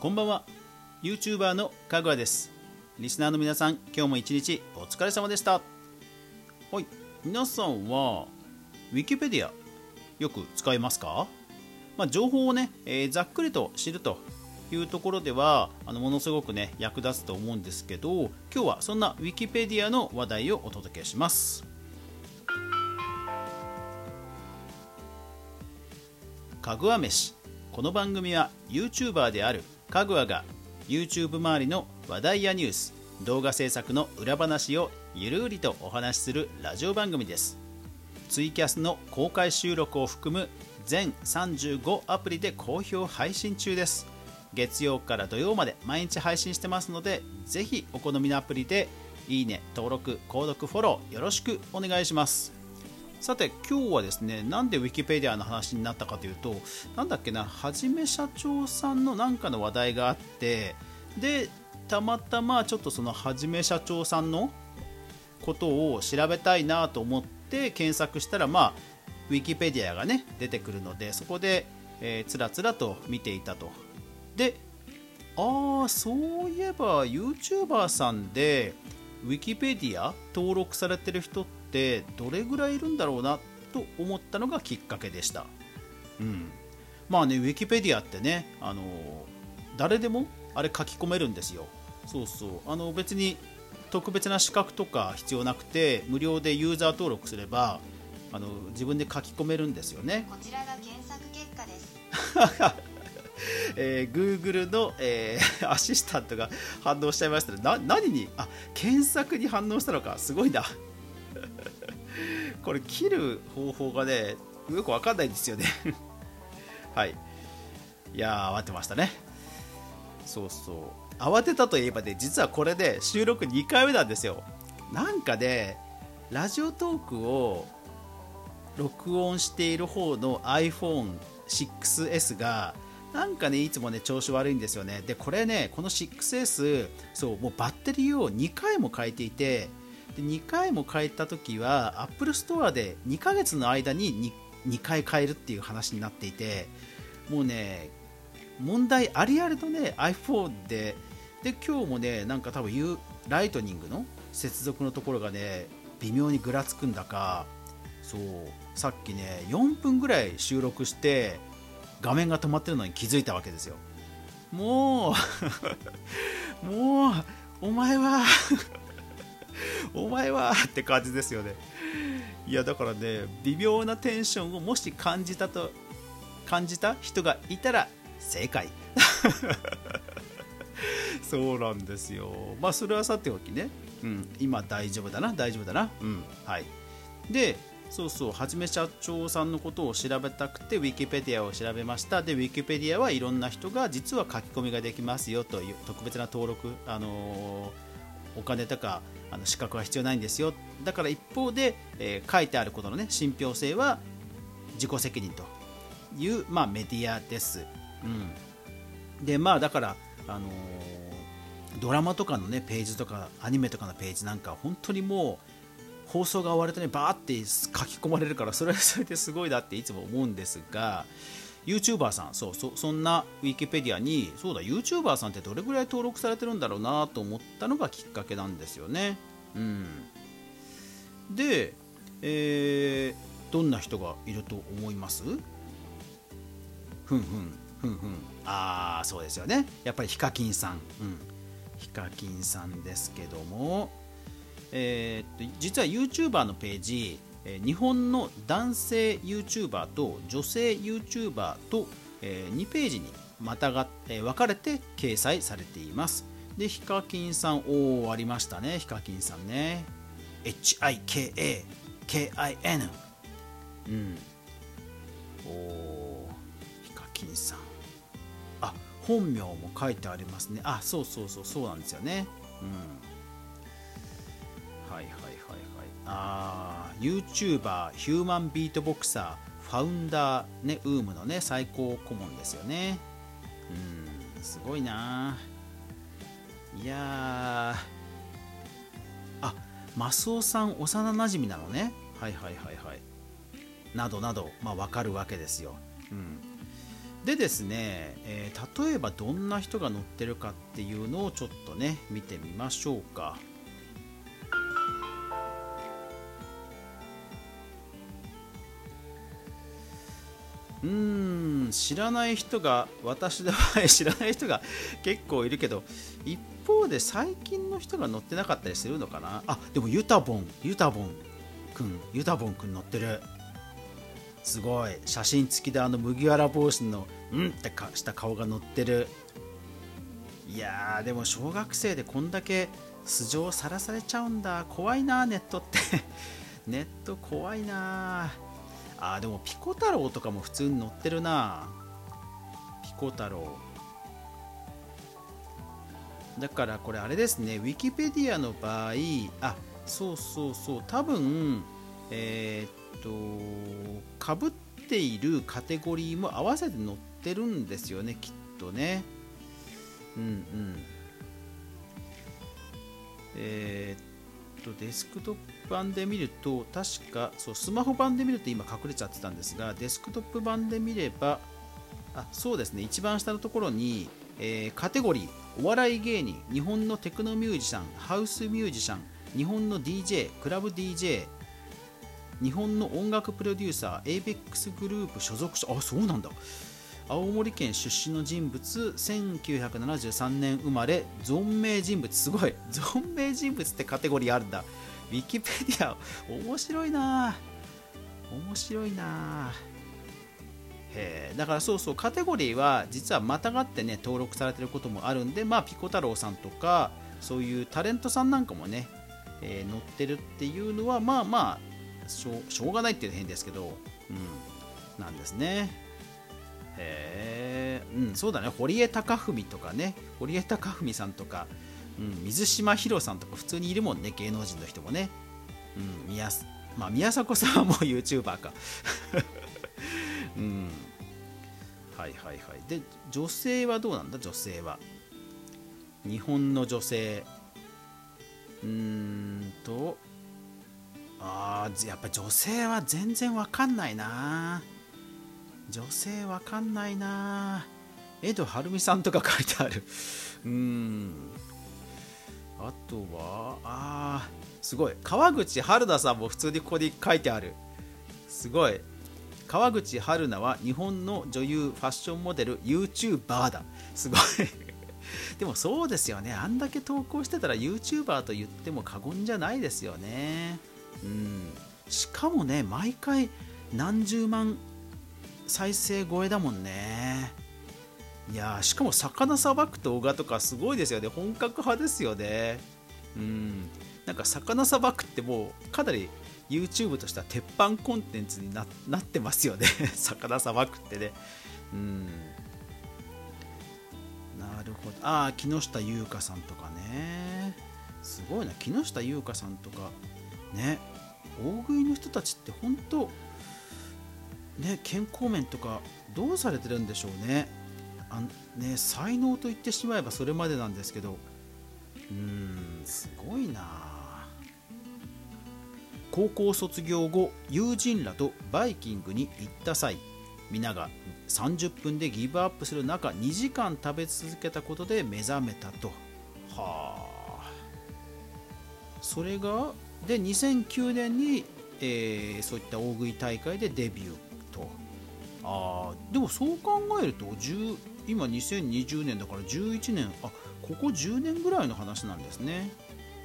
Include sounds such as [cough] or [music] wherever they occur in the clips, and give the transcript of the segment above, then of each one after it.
こんばんは。YouTuber のかぐわです。リスナーの皆さん今日も一日お疲れ様でした。はい。皆さんは Wikipedia よく使いますか、まあ、情報をね、えー、ざっくりと知るというところではあのものすごくね役立つと思うんですけど今日はそんな Wikipedia の話題をお届けします。かぐわ飯。この番組は YouTuber であるかぐわが YouTube 周りの話題やニュース動画制作の裏話をゆるりとお話しするラジオ番組です。ツイキャスの公開収録を含む全35アプリで好評配信中です。月曜から土曜まで毎日配信してますのでぜひお好みのアプリでいいね登録購読フォローよろしくお願いします。さて今日はですねなんで Wikipedia の話になったかというとなんだっけなはじめ社長さんのなんかの話題があってでたまたまちょっとそのはじめ社長さんのことを調べたいなと思って検索したらまあ Wikipedia がね出てくるのでそこで、えー、つらつらと見ていたと。でああそういえば YouTuber さんで Wikipedia 登録されてる人ってってどれぐらいいるんだろうなと思ったのがきっかけでした、うん、まあねウィキペディアってねあの誰でもあれ書き込めるんですよ。そうそう。あの別に特別な資格とか必要なくて無料でユーザー登録すればあの自分で書き込めるんですよね。こちらが検索結果です [laughs] えー、Google の、えー、[laughs] アシスタントが反応しちゃいましたね。な何に？あ検索に反応したのか。すごいな。[laughs] これ切る方法がねよくわかんないんですよね。[laughs] はい。いや慌てましたね。そうそう。慌てたといえばね実はこれで、ね、収録2回目なんですよ。なんかねラジオトークを録音している方の iPhone6S がなんかねいつもね調子悪いんですよね。でこれねこの 6S そうもうバッテリーを2回も変えていてで2回も変えた時は Apple Store で2ヶ月の間に 2, 2回変えるっていう話になっていてもうね問題ありありとね iPhone でで今日もねなんか多分ライトニングの接続のところがね微妙にぐらつくんだかそうさっきね4分ぐらい収録して画面が止まってるのに気づいたわけですよ。もうもうお前は [laughs] お前はって感じですよね。いやだからね微妙なテンションをもし感じたと感じた人がいたら正解。[laughs] そうなんですよ。まあそれはさておきね、うん、今大丈夫だな大丈夫だな。うんはい。でそうそうはじめ社長さんのことを調べたくてウィキペディアを調べました。でウィキペディアはいろんな人が実は書き込みができますよという特別な登録あのーお金とかあの資格は必要ないんですよ。だから一方で、えー、書いてあることのね信憑性は自己責任という、まあ、メディアです、うん、でまあだから、あのー、ドラマとかのねページとかアニメとかのページなんか本当にもう放送が終わるとねバーって書き込まれるからそれはそれですごいなっていつも思うんですが YouTuber さんそうそそんなウィキペディアにそうだ YouTuber さんってどれぐらい登録されてるんだろうなと思ったのがきっかけなんですよね。うん、で、えー、どんな人がいると思います？ふんふんふんふん。ああそうですよね。やっぱりヒカキンさん、うん、ヒカキンさんですけども、えー、っと実は YouTuber のページ日本の男性 YouTuber と女性 YouTuber と2ページにまたが分かれて掲載されています。でヒカキンさんおおありましたね。ヒカキンさんね。HIKAKIN うん。おおヒカキンさん。あ本名も書いてありますね。あそうそうそうそうなんですよね。うん。はいはいはいはい。ああ YouTuber ヒューマンビートボクサーファウンダーねウームのね最高顧問ですよね。うんすごいな。いやあマスオさん幼なじみなのね。はいはいはいはい。などなどまあ分かるわけですよ、うん、でですね、えー例えばどんな人が乗ってるかっていうのをちょっとね見てみましょうか。うーん知らない人が私の場合知らない人が結構いるけど一方で最近の人が乗ってなかったりするのかな？あでもユタボンユタボンくんユタボンくん乗ってる。すごい。写真付きであの麦わら帽子のうんってかした顔が載ってる。いやーでも小学生でこんだけ素性さらされちゃうんだ。怖いなネットって。[laughs] ネット怖いなあーでもピコ太郎とかも普通に載ってるな。ピコ太郎。だからこれあれですねウィキペディアの場合あそうそうそう多分えーっとかぶっているカテゴリーも合わせて載ってるんですよねきっとね。うんうん。えーっとデスクトップ版で見ると確かそうスマホ版で見ると今隠れちゃってたんですがデスクトップ版で見ればあそうですね一番下のところに、えーカテゴリーお笑い芸人日本のテクノミュージシャンハウスミュージシャン日本の DJ クラブ DJ 日本の音楽プロデューサー ABEX グループ所属者あそうなんだ。青森県出身の人物1973年生まれ存命人物。すごい。[laughs] 存命人物ってカテゴリーあるんだ。ウィキペディア面白いな。面白いな。へだからそうそうカテゴリーは実はまたがってね登録されてることもあるんでまあピコ太郎さんとかそういうタレントさんなんかもね、えー載ってるっていうのはまあまあしょうがないっていうの変ですけど、うん、なんですね。へえ、うん、そうだね。堀江貴文とかね。堀江貴文さんとか、うん、水島ひろさんとか普通にいるもんね。芸能人の人もね、うん、宮まあ、宮迫さんはもう [laughs] YouTuber か。[laughs] うん。はいはいはい。で女性はどうなんだ？女性は。日本の女性。うーんと。あーやっぱ女性は全然わかんないな女性わかんないな。江戸晴美さんとか書いてある。うん。あとはあーすごい。川口春奈さんも普通にここに書いてある。すごい。川口春奈は日本の女優ファッションモデル YouTuber だ。すごい。[laughs] でもそうですよね。あんだけ投稿してたら YouTuber と言っても過言じゃないですよね。うん。しかもね毎回何十万再生超えだもんね。いやしかも魚さばく動画とかすごいですよね。本格派ですよね。うん。なんか魚さばくってもうかなり YouTube としては鉄板コンテンツにななってますよね。[laughs] 魚さばくってね。うん。なるほど。ああ木下優香さんとかね。すごいな。木下優香さんとか。ね。大食いの人たちって本当ね健康面とかどうされてるんでしょうね。あね才能と言ってしまえばそれまでなんですけど。うーんすごいな。高校卒業後友人らとバイキングに行った際皆が30分でギブアップする中2時間食べ続けたことで目覚めたと。はあ。それがで2009年に、えーそういった大食い大会でデビュー。と。あでもそう考えると10今2020年だから11年あここ10年ぐらいの話なんですね。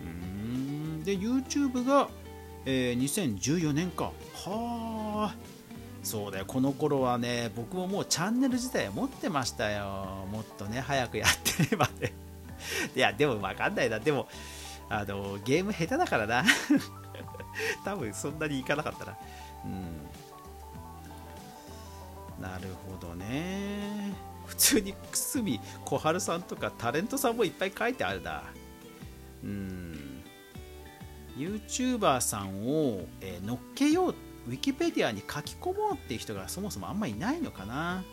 うーん。で YouTube が、えー2014年か。はあそうだよ。この頃はね僕ももうチャンネル自体持ってましたよ。もっとね早くやってればね。いやでも分かんないな。でもあのゲーム下手だからな。多分そんなにいかなかったな。うん。なるほどね。普通に久住小春さんとかタレントさんもいっぱい書いてあるなうん。YouTuber さんを、えー乗っけようウィキペディアに書き込もうっていう人がそもそもあんまいないのかな。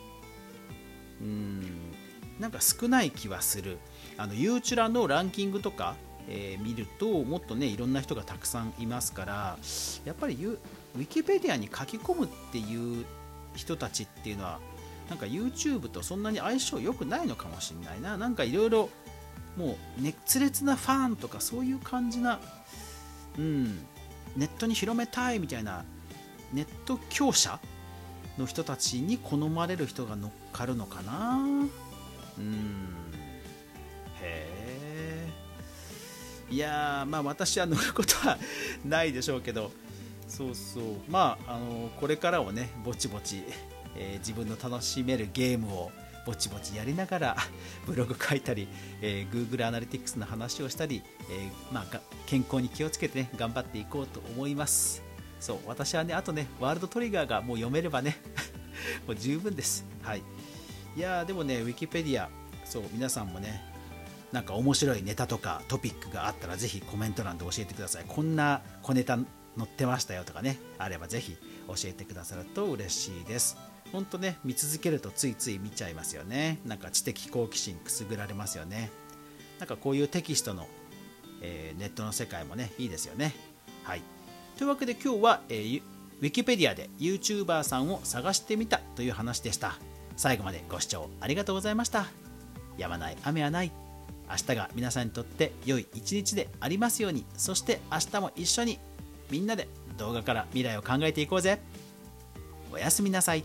うん。なんか少ない気はする。あのユーチュラのランキングとか、えー見るともっとねいろんな人がたくさんいますからやっぱりウィキペディアに書き込むっていう人たちっていうのはなんか YouTube とそんなに相性良くないのかもしれないな。なんかいろいろもう熱烈なファンとかそういう感じなうんネットに広めたいみたいなネット強者の人たちに好まれる人が乗っかるのかな。うん。へえ。いやまあ私は乗ることはないでしょうけど。そうそう。まああのこれからはねぼちぼち、えー、自分の楽しめるゲームをぼちぼちやりながら [laughs] ブログ書いたり、えー、Google アナリティクスの話をしたり、えー、まあ、健康に気をつけてね頑張っていこうと思います。そう私はねあとねワールドトリガーがもう読めればね [laughs] もう十分です。はい。いやでもねウィキペディアそう皆さんもねなんか面白いネタとかトピックがあったらぜひコメント欄で教えてください。こんな小ネタ載ってましたよとかねあればぜひ教えてくださると嬉しいです。ほんとね見続けるとついつい見ちゃいますよね。なんか知的好奇心くすぐられますよね。なんかこういうテキストの、えー、ネットの世界もねいいですよね。はい。というわけで今日は、えー、ウィキペディアで YouTuber さんを探してみたという話でした。最後までご視聴ありがとうございました。やまない雨はない。明日が皆さんにとって良い一日でありますように。そして明日も一緒にみんなで動画から未来を考えていこうぜ。おやすみなさい。